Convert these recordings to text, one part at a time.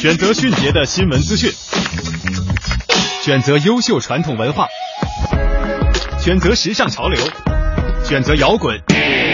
选择迅捷的新闻资讯，选择优秀传统文化，选择时尚潮流，选择摇滚、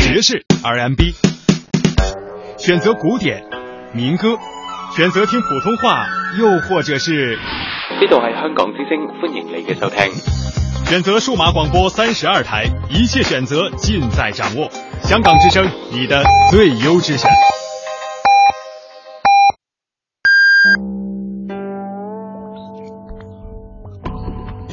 爵士、R&B，选择古典、民歌，选择听普通话，又或者是呢度系香港之声，欢迎你嘅收听。选择数码广播三十二台，一切选择尽在掌握。香港之声，你的最优之选。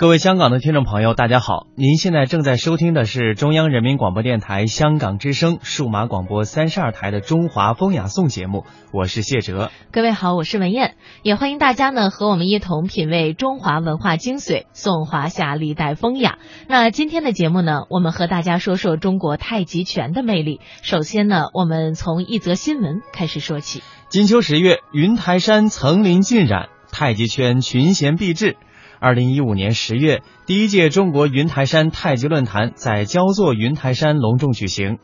各位香港的听众朋友，大家好！您现在正在收听的是中央人民广播电台香港之声数码广播三十二台的《中华风雅颂》节目，我是谢哲。各位好，我是文燕，也欢迎大家呢和我们一同品味中华文化精髓，颂华夏历代风雅。那今天的节目呢，我们和大家说说中国太极拳的魅力。首先呢，我们从一则新闻开始说起。金秋十月，云台山层林尽染，太极圈群贤毕至。二零一五年十月，第一届中国云台山太极论坛在焦作云台山隆重举行，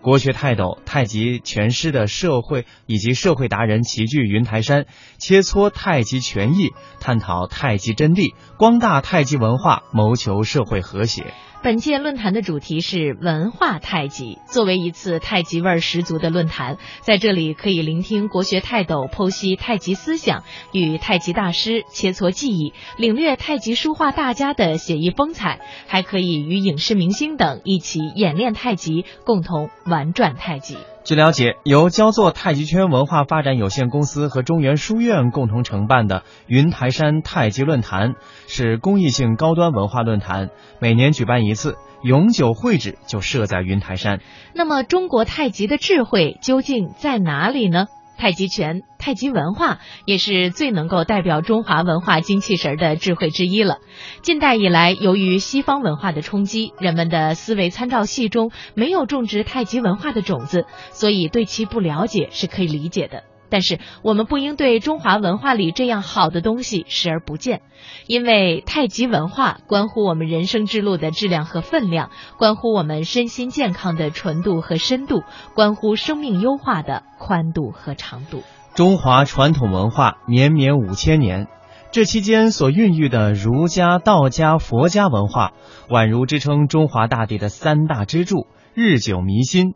国学泰斗、太极拳师的社会以及社会达人齐聚云台山，切磋太极拳艺，探讨太极真谛，光大太极文化，谋求社会和谐。本届论坛的主题是文化太极。作为一次太极味儿十足的论坛，在这里可以聆听国学泰斗剖析太极思想，与太极大师切磋技艺，领略太极书画大家的写意风采，还可以与影视明星等一起演练太极，共同玩转太极。据了解，由焦作太极圈文化发展有限公司和中原书院共同承办的云台山太极论坛是公益性高端文化论坛，每年举办一次，永久会址就设在云台山。那么，中国太极的智慧究竟在哪里呢？太极拳、太极文化也是最能够代表中华文化精气神的智慧之一了。近代以来，由于西方文化的冲击，人们的思维参照系中没有种植太极文化的种子，所以对其不了解是可以理解的。但是我们不应对中华文化里这样好的东西视而不见，因为太极文化关乎我们人生之路的质量和分量，关乎我们身心健康的纯度和深度，关乎生命优化的宽度和长度。中华传统文化绵绵五千年，这期间所孕育的儒家、道家、佛家文化，宛如支撑中华大地的三大支柱，日久弥新。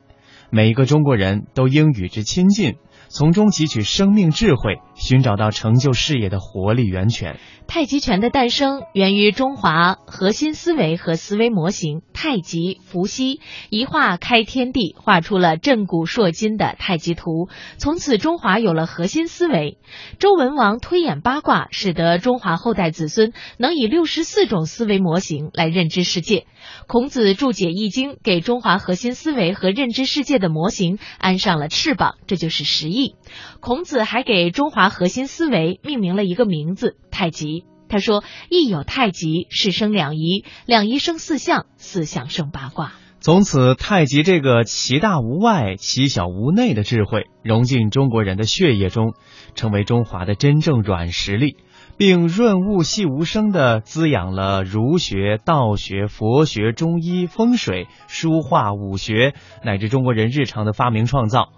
每一个中国人都应与之亲近。从中汲取生命智慧，寻找到成就事业的活力源泉。太极拳的诞生源于中华核心思维和思维模型——太极伏羲一画开天地，画出了震古烁今的太极图。从此，中华有了核心思维。周文王推演八卦，使得中华后代子孙能以六十四种思维模型来认知世界。孔子注解《易经》，给中华核心思维和认知世界的模型安上了翅膀，这就是十翼。孔子还给中华核心思维命名了一个名字——太极。他说：“一有太极，是生两仪，两仪生四象，四象生八卦。”从此，太极这个其大无外、其小无内的智慧融进中国人的血液中，成为中华的真正软实力，并润物细无声地滋养了儒学、道学、佛学、中医、风水、书画、武学，乃至中国人日常的发明创造。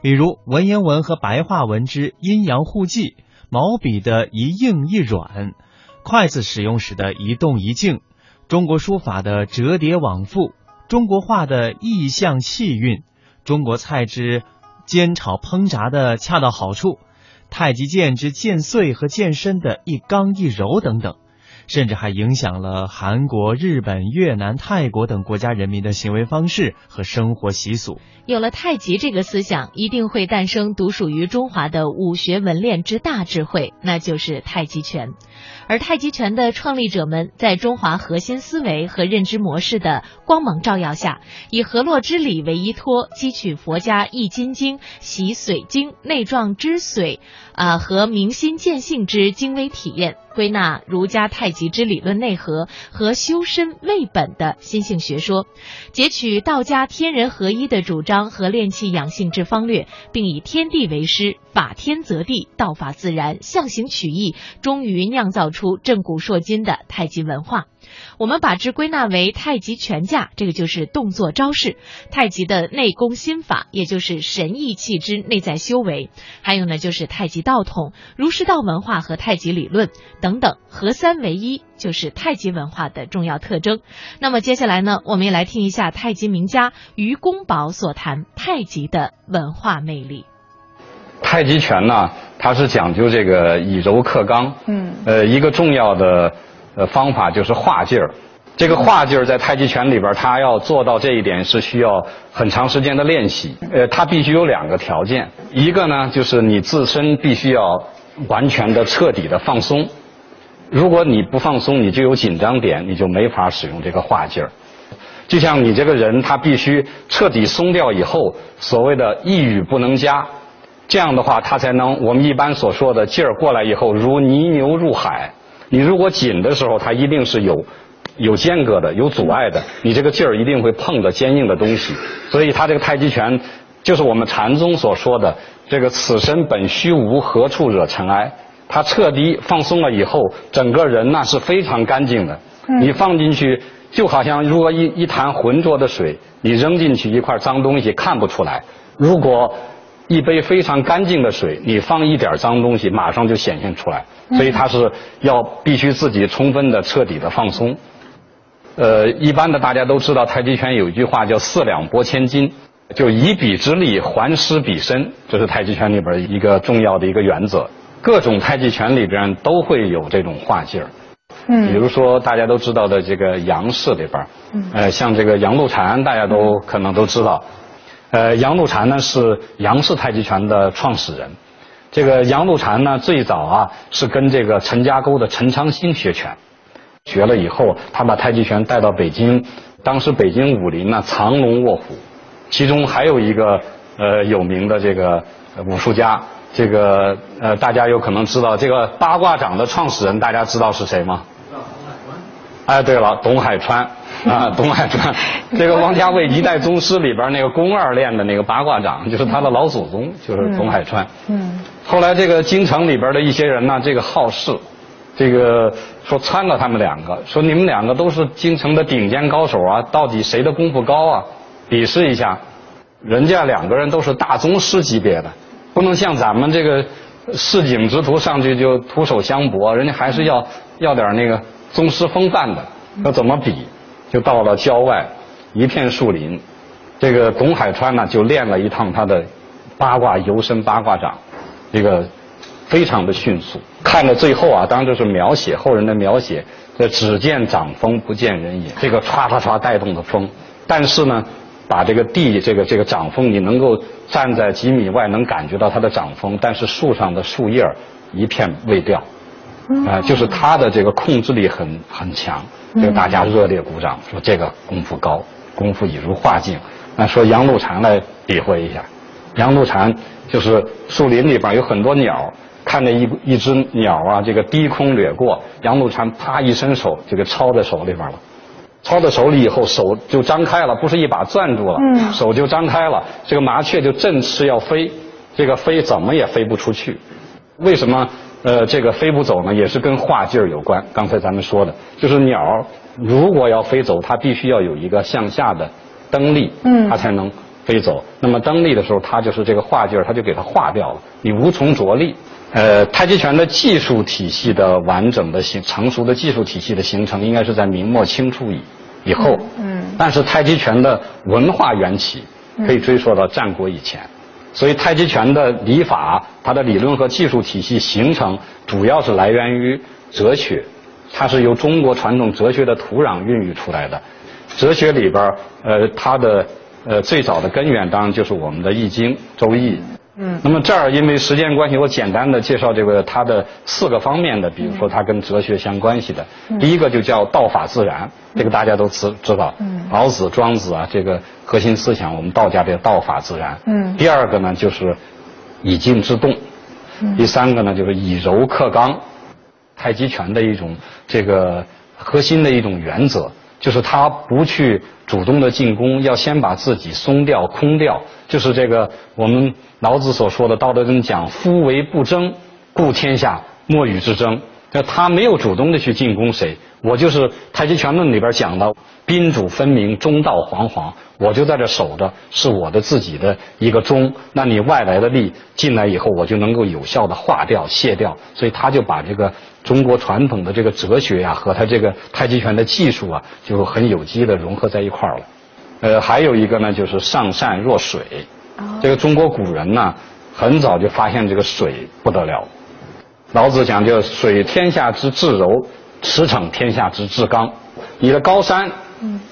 比如文言文和白话文之阴阳互济，毛笔的一硬一软，筷子使用时的一动一静，中国书法的折叠往复。中国画的意象气韵，中国菜之煎炒烹炸的恰到好处，太极剑之剑穗和剑身的一刚一柔等等。甚至还影响了韩国、日本、越南、泰国等国家人民的行为方式和生活习俗。有了太极这个思想，一定会诞生独属于中华的武学文练之大智慧，那就是太极拳。而太极拳的创立者们，在中华核心思维和认知模式的光芒照耀下，以河洛之理为依托，汲取佛家易筋经、习髓经、内壮之髓，啊和明心见性之精微体验。归纳儒家太极之理论内核和修身为本的心性学说，截取道家天人合一的主张和练气养性之方略，并以天地为师，法天则地，道法自然，象形取义，终于酿造出震古烁今的太极文化。我们把之归纳为太极拳架，这个就是动作招式；太极的内功心法，也就是神意气之内在修为；还有呢，就是太极道统、儒释道文化和太极理论等等等，合三为一，就是太极文化的重要特征。那么接下来呢，我们也来听一下太极名家于公宝所谈太极的文化魅力。太极拳呢，它是讲究这个以柔克刚，嗯，呃，一个重要的。呃，方法就是化劲儿。这个化劲儿在太极拳里边，它要做到这一点是需要很长时间的练习。呃，它必须有两个条件，一个呢就是你自身必须要完全的、彻底的放松。如果你不放松，你就有紧张点，你就没法使用这个化劲儿。就像你这个人，他必须彻底松掉以后，所谓的一语不能加，这样的话，他才能我们一般所说的劲儿过来以后，如泥牛入海。你如果紧的时候，它一定是有有间隔的、有阻碍的，你这个劲儿一定会碰到坚硬的东西。所以，他这个太极拳就是我们禅宗所说的这个“此身本虚无，何处惹尘埃”。它彻底放松了以后，整个人那是非常干净的。你放进去，就好像如果一一潭浑浊的水，你扔进去一块脏东西看不出来。如果一杯非常干净的水，你放一点脏东西，马上就显现出来。所以它是要必须自己充分的、彻底的放松。呃，一般的大家都知道，太极拳有一句话叫“四两拨千斤”，就以彼之力还施彼身，这是太极拳里边一个重要的一个原则。各种太极拳里边都会有这种化劲儿。嗯。比如说大家都知道的这个杨氏里边，呃，像这个杨露禅，大家都可能都知道。呃，杨露禅呢是杨氏太极拳的创始人。这个杨露禅呢，最早啊是跟这个陈家沟的陈长兴学拳，学了以后，他把太极拳带到北京。当时北京武林呢藏龙卧虎，其中还有一个呃有名的这个武术家，这个呃大家有可能知道，这个八卦掌的创始人，大家知道是谁吗？哎，对了，董海川啊，董海川，这个王家卫一代宗师里边那个宫二练的那个八卦掌，就是他的老祖宗，就是董海川。嗯。后来这个京城里边的一些人呢，这个好事，这个说参了他们两个，说你们两个都是京城的顶尖高手啊，到底谁的功夫高啊？比试一下，人家两个人都是大宗师级别的，不能像咱们这个市井之徒上去就徒手相搏，人家还是要要点那个。宗师风范的，要怎么比？就到了郊外，一片树林，这个董海川呢就练了一趟他的八卦游身八卦掌，这个非常的迅速。看到最后啊，当然这是描写后人的描写，这只见掌风不见人影，这个唰唰唰带动的风，但是呢，把这个地这个这个掌风，你能够站在几米外能感觉到它的掌风，但是树上的树叶一片未掉。啊，就是他的这个控制力很很强，这个大家热烈鼓掌，说这个功夫高，功夫已如画境。那说杨露禅来比划一下，杨露禅就是树林里边有很多鸟，看着一一只鸟啊，这个低空掠过，杨露禅啪一伸手就给抄在手里边了。抄到手里以后，手就张开了，不是一把攥住了，手就张开了。这个麻雀就振翅要飞，这个飞怎么也飞不出去。为什么呃这个飞不走呢？也是跟画劲儿有关。刚才咱们说的，就是鸟如果要飞走，它必须要有一个向下的蹬力，它才能飞走。那么蹬力的时候，它就是这个画劲儿，它就给它化掉了，你无从着力。呃，太极拳的技术体系的完整的形成熟的技术体系的形成，应该是在明末清初以以后。嗯。但是太极拳的文化缘起可以追溯到战国以前，所以太极拳的理法，它的理论和技术体系形成，主要是来源于哲学，它是由中国传统哲学的土壤孕育出来的。哲学里边，呃，它的呃最早的根源当然就是我们的《易经》《周易》。嗯，那么这儿因为时间关系，我简单的介绍这个它的四个方面的，比如说它跟哲学相关系的。第一个就叫道法自然，这个大家都知知道。嗯。老子、庄子啊，这个核心思想，我们道家这个道法自然。嗯。第二个呢，就是以静制动。嗯。第三个呢，就是以柔克刚，太极拳的一种这个核心的一种原则。就是他不去主动的进攻，要先把自己松掉、空掉。就是这个我们老子所说的《道德经》讲“夫为不争，故天下莫与之争”。那他没有主动的去进攻谁，我就是太极拳论里边讲的宾主分明，中道惶惶。我就在这守着，是我的自己的一个中。那你外来的力进来以后，我就能够有效的化掉、卸掉。所以他就把这个。中国传统的这个哲学呀，和他这个太极拳的技术啊，就很有机的融合在一块儿了。呃，还有一个呢，就是上善若水。这个中国古人呢，很早就发现这个水不得了。老子讲就水天下之至柔，驰骋天下之至刚。你的高山，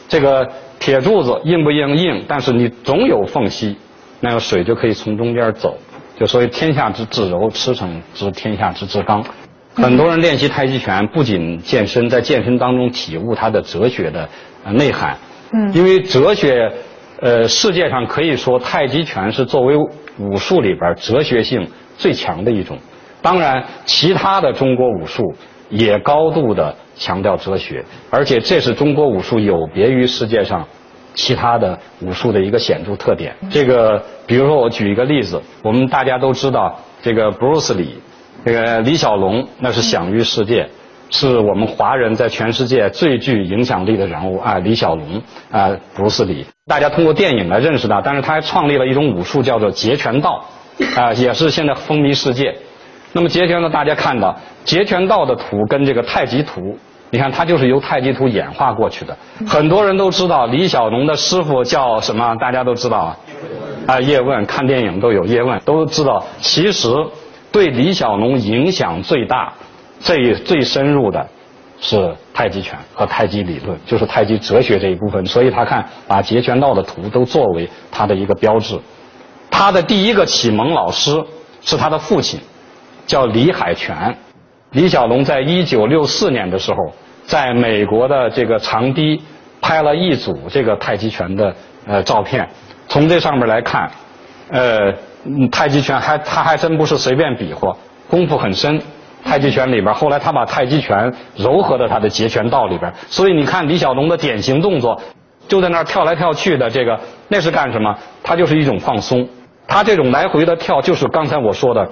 这个铁柱子硬不硬？硬，但是你总有缝隙，那个水就可以从中间走。就所以天下之至柔，驰骋之天下之至刚。很多人练习太极拳，不仅健身，在健身当中体悟它的哲学的内涵。嗯，因为哲学，呃，世界上可以说太极拳是作为武术里边哲学性最强的一种。当然，其他的中国武术也高度的强调哲学，而且这是中国武术有别于世界上其他的武术的一个显著特点。这个，比如说我举一个例子，我们大家都知道这个布鲁斯李。这个李小龙那是享誉世界，是我们华人在全世界最具影响力的人物啊！李小龙啊，不是李，大家通过电影来认识他，但是他还创立了一种武术，叫做截拳道，啊，也是现在风靡世界。那么截拳道，大家看到截拳道的图跟这个太极图，你看它就是由太极图演化过去的。很多人都知道李小龙的师傅叫什么？大家都知道啊，啊，叶问，看电影都有叶问，都知道。其实。对李小龙影响最大、最最深入的，是太极拳和太极理论，就是太极哲学这一部分。所以他看把截拳道的图都作为他的一个标志。他的第一个启蒙老师是他的父亲，叫李海泉。李小龙在一九六四年的时候，在美国的这个长堤拍了一组这个太极拳的呃照片。从这上面来看，呃。嗯，太极拳还他还真不是随便比划，功夫很深。太极拳里边，后来他把太极拳糅合到他的截拳道里边，所以你看李小龙的典型动作，就在那儿跳来跳去的，这个那是干什么？他就是一种放松。他这种来回的跳，就是刚才我说的，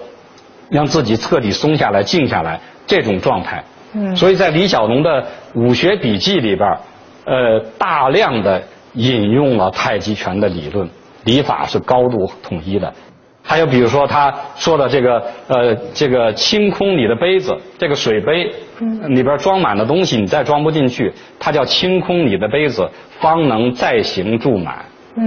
让自己彻底松下来、静下来这种状态。嗯。所以在李小龙的武学笔记里边，呃，大量的引用了太极拳的理论，理法是高度统一的。还有比如说他说的这个呃这个清空你的杯子，这个水杯里边装满了东西，你再装不进去，它叫清空你的杯子，方能再行注满。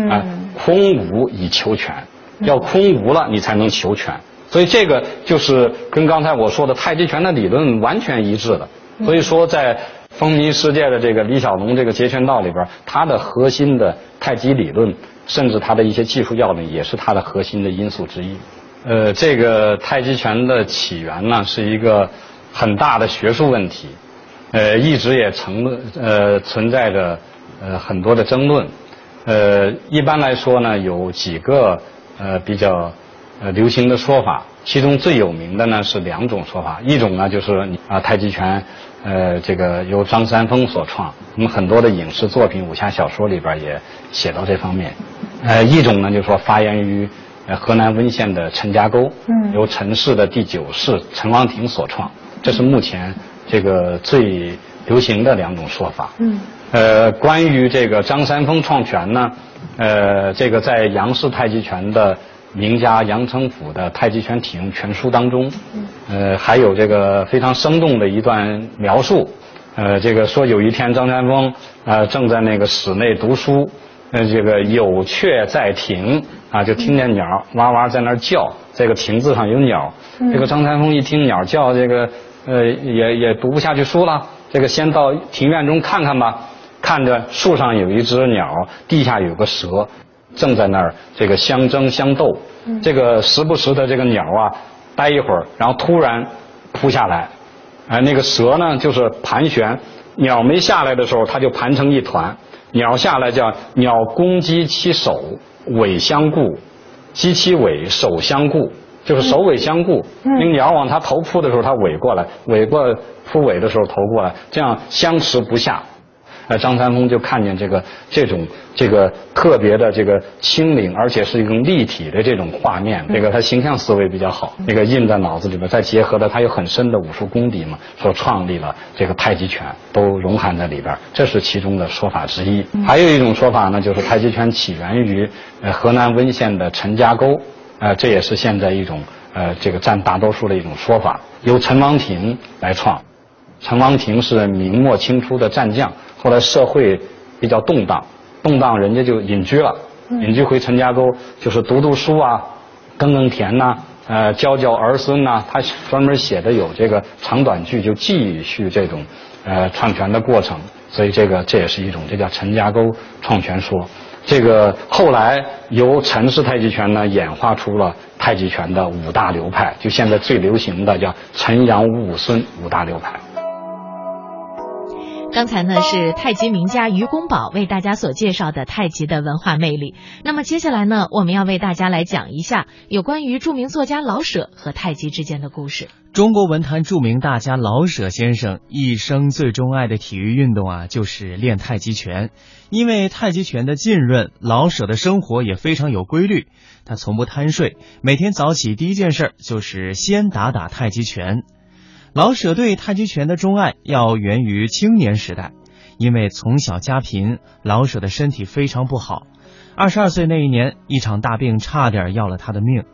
啊，空无以求全，要空无了你才能求全。所以这个就是跟刚才我说的太极拳的理论完全一致的。所以说在风靡世界的这个李小龙这个截拳道里边，它的核心的太极理论。甚至它的一些技术要领也是它的核心的因素之一。呃，这个太极拳的起源呢，是一个很大的学术问题，呃，一直也成呃存在着呃很多的争论。呃，一般来说呢，有几个呃比较呃流行的说法，其中最有名的呢是两种说法，一种呢就是啊太极拳，呃这个由张三丰所创，我们很多的影视作品、武侠小说里边也写到这方面。呃一种呢就是说发源于呃河南温县的陈家沟，嗯，由陈氏的第九世陈王庭所创，这是目前这个最流行的两种说法。嗯，呃关于这个张三丰创拳呢，呃这个在杨氏太极拳的。名家杨成甫的《太极拳体用全书》当中，呃，还有这个非常生动的一段描述，呃，这个说有一天张三丰呃正在那个室内读书，呃，这个有雀在庭啊，就听见鸟哇哇在那儿叫，这个亭子上有鸟，这个张三丰一听鸟叫，这个呃也也读不下去书了，这个先到庭院中看看吧，看着树上有一只鸟，地下有个蛇。正在那儿这个相争相斗，这个时不时的这个鸟啊，待一会儿，然后突然扑下来，哎，那个蛇呢就是盘旋，鸟没下来的时候，它就盘成一团，鸟下来叫鸟攻击其首，尾相顾，击其尾，首相顾，就是首尾相顾。那个鸟往它头扑的时候，它尾过来，尾过扑尾的时候头过来，这样相持不下。呃，张三丰就看见这个这种这个特别的这个轻灵，而且是一种立体的这种画面，这个他形象思维比较好，那个印在脑子里边，再结合了他有很深的武术功底嘛，所创立了这个太极拳，都融含在里边，这是其中的说法之一。还有一种说法呢，就是太极拳起源于呃河南温县的陈家沟，呃，这也是现在一种呃这个占大多数的一种说法，由陈王庭来创。陈王庭是明末清初的战将。后来社会比较动荡，动荡人家就隐居了，隐居回陈家沟，就是读读书啊，耕耕田呐，呃，教教儿孙呐。他专门写的有这个长短句，就继续这种呃创拳的过程。所以这个这也是一种，这叫陈家沟创拳说。这个后来由陈氏太极拳呢演化出了太极拳的五大流派，就现在最流行的叫陈杨吴武孙五大流派。刚才呢是太极名家于公宝为大家所介绍的太极的文化魅力。那么接下来呢，我们要为大家来讲一下有关于著名作家老舍和太极之间的故事。中国文坛著名大家老舍先生一生最钟爱的体育运动啊，就是练太极拳。因为太极拳的浸润，老舍的生活也非常有规律。他从不贪睡，每天早起第一件事就是先打打太极拳。老舍对太极拳的钟爱要源于青年时代，因为从小家贫，老舍的身体非常不好。二十二岁那一年，一场大病差点要了他的命。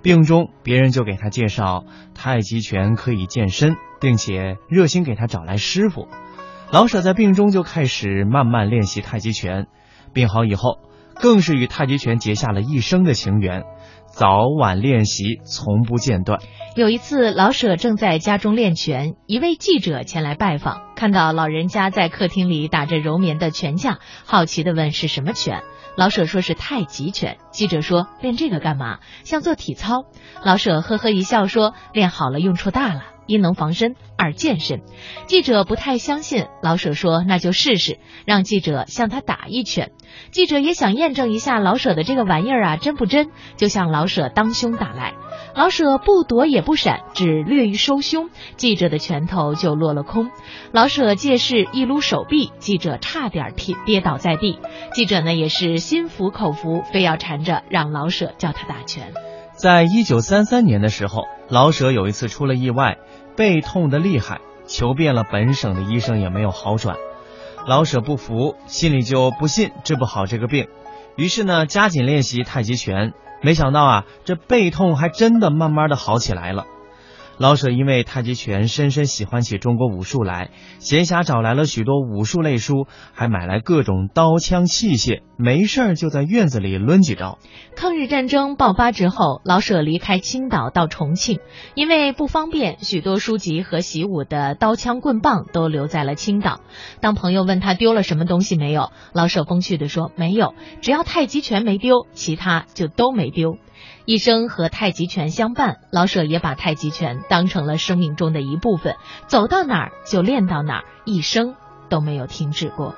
病中，别人就给他介绍太极拳可以健身，并且热心给他找来师傅。老舍在病中就开始慢慢练习太极拳，病好以后，更是与太极拳结下了一生的情缘。早晚练习，从不间断。有一次，老舍正在家中练拳，一位记者前来拜访，看到老人家在客厅里打着柔绵的拳架，好奇地问是什么拳。老舍说是太极拳。记者说练这个干嘛？像做体操。老舍呵呵一笑说练好了用处大了。一能防身，二健身。记者不太相信，老舍说：“那就试试，让记者向他打一拳。”记者也想验证一下老舍的这个玩意儿啊真不真，就向老舍当胸打来。老舍不躲也不闪，只略一收胸，记者的拳头就落了空。老舍借势一撸手臂，记者差点跌跌倒在地。记者呢也是心服口服，非要缠着让老舍教他打拳。在一九三三年的时候，老舍有一次出了意外。背痛的厉害，求遍了本省的医生也没有好转。老舍不服，心里就不信治不好这个病，于是呢加紧练习太极拳。没想到啊，这背痛还真的慢慢的好起来了。老舍因为太极拳深深喜欢起中国武术来，闲暇找来了许多武术类书，还买来各种刀枪器械，没事儿就在院子里抡几招。抗日战争爆发之后，老舍离开青岛到重庆，因为不方便，许多书籍和习武的刀枪棍棒都留在了青岛。当朋友问他丢了什么东西没有，老舍风趣地说：“没有，只要太极拳没丢，其他就都没丢。”一生和太极拳相伴，老舍也把太极拳当成了生命中的一部分，走到哪儿就练到哪儿，一生都没有停止过。